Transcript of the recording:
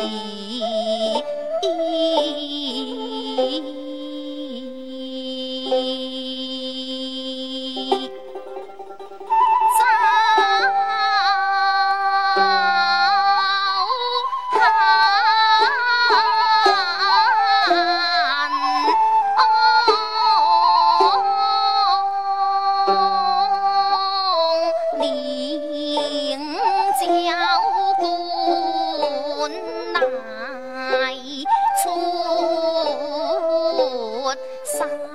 Bye. 啊